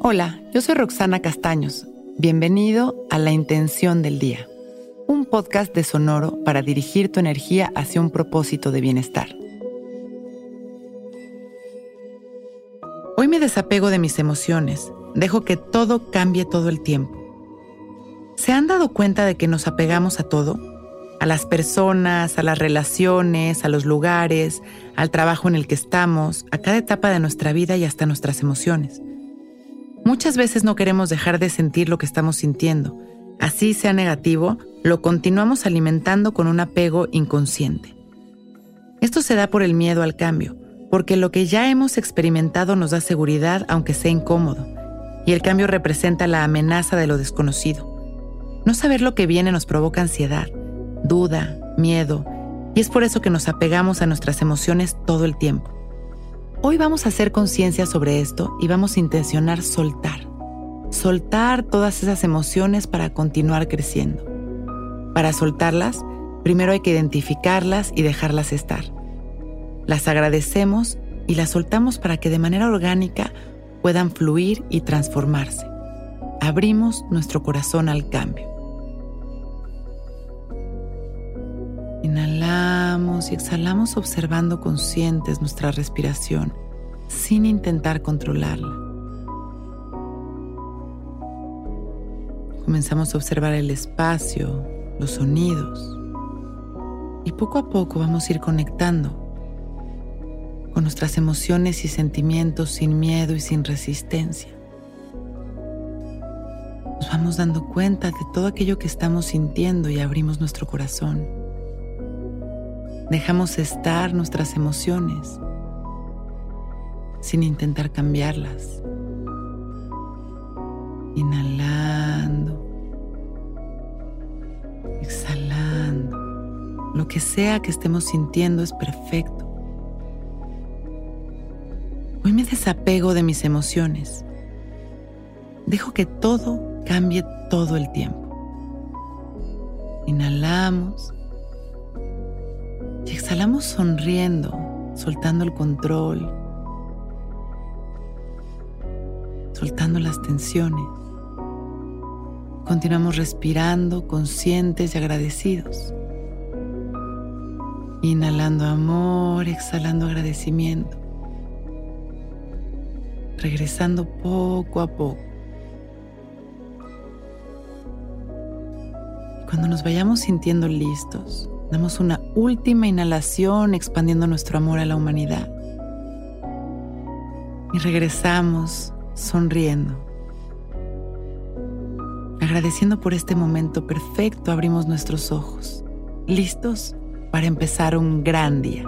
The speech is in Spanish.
Hola, yo soy Roxana Castaños. Bienvenido a La Intención del Día, un podcast de Sonoro para dirigir tu energía hacia un propósito de bienestar. Hoy me desapego de mis emociones, dejo que todo cambie todo el tiempo. ¿Se han dado cuenta de que nos apegamos a todo? A las personas, a las relaciones, a los lugares, al trabajo en el que estamos, a cada etapa de nuestra vida y hasta nuestras emociones. Muchas veces no queremos dejar de sentir lo que estamos sintiendo. Así sea negativo, lo continuamos alimentando con un apego inconsciente. Esto se da por el miedo al cambio, porque lo que ya hemos experimentado nos da seguridad aunque sea incómodo, y el cambio representa la amenaza de lo desconocido. No saber lo que viene nos provoca ansiedad, duda, miedo, y es por eso que nos apegamos a nuestras emociones todo el tiempo. Hoy vamos a hacer conciencia sobre esto y vamos a intencionar soltar. Soltar todas esas emociones para continuar creciendo. Para soltarlas, primero hay que identificarlas y dejarlas estar. Las agradecemos y las soltamos para que de manera orgánica puedan fluir y transformarse. Abrimos nuestro corazón al cambio. Y exhalamos observando conscientes nuestra respiración sin intentar controlarla. Comenzamos a observar el espacio, los sonidos y poco a poco vamos a ir conectando con nuestras emociones y sentimientos sin miedo y sin resistencia. Nos vamos dando cuenta de todo aquello que estamos sintiendo y abrimos nuestro corazón. Dejamos estar nuestras emociones sin intentar cambiarlas. Inhalando, exhalando. Lo que sea que estemos sintiendo es perfecto. Hoy me desapego de mis emociones. Dejo que todo cambie todo el tiempo. Inhalamos y exhalamos sonriendo, soltando el control, soltando las tensiones. Continuamos respirando conscientes y agradecidos. Inhalando amor, exhalando agradecimiento. Regresando poco a poco. Cuando nos vayamos sintiendo listos, Damos una última inhalación expandiendo nuestro amor a la humanidad. Y regresamos sonriendo. Agradeciendo por este momento perfecto, abrimos nuestros ojos, listos para empezar un gran día.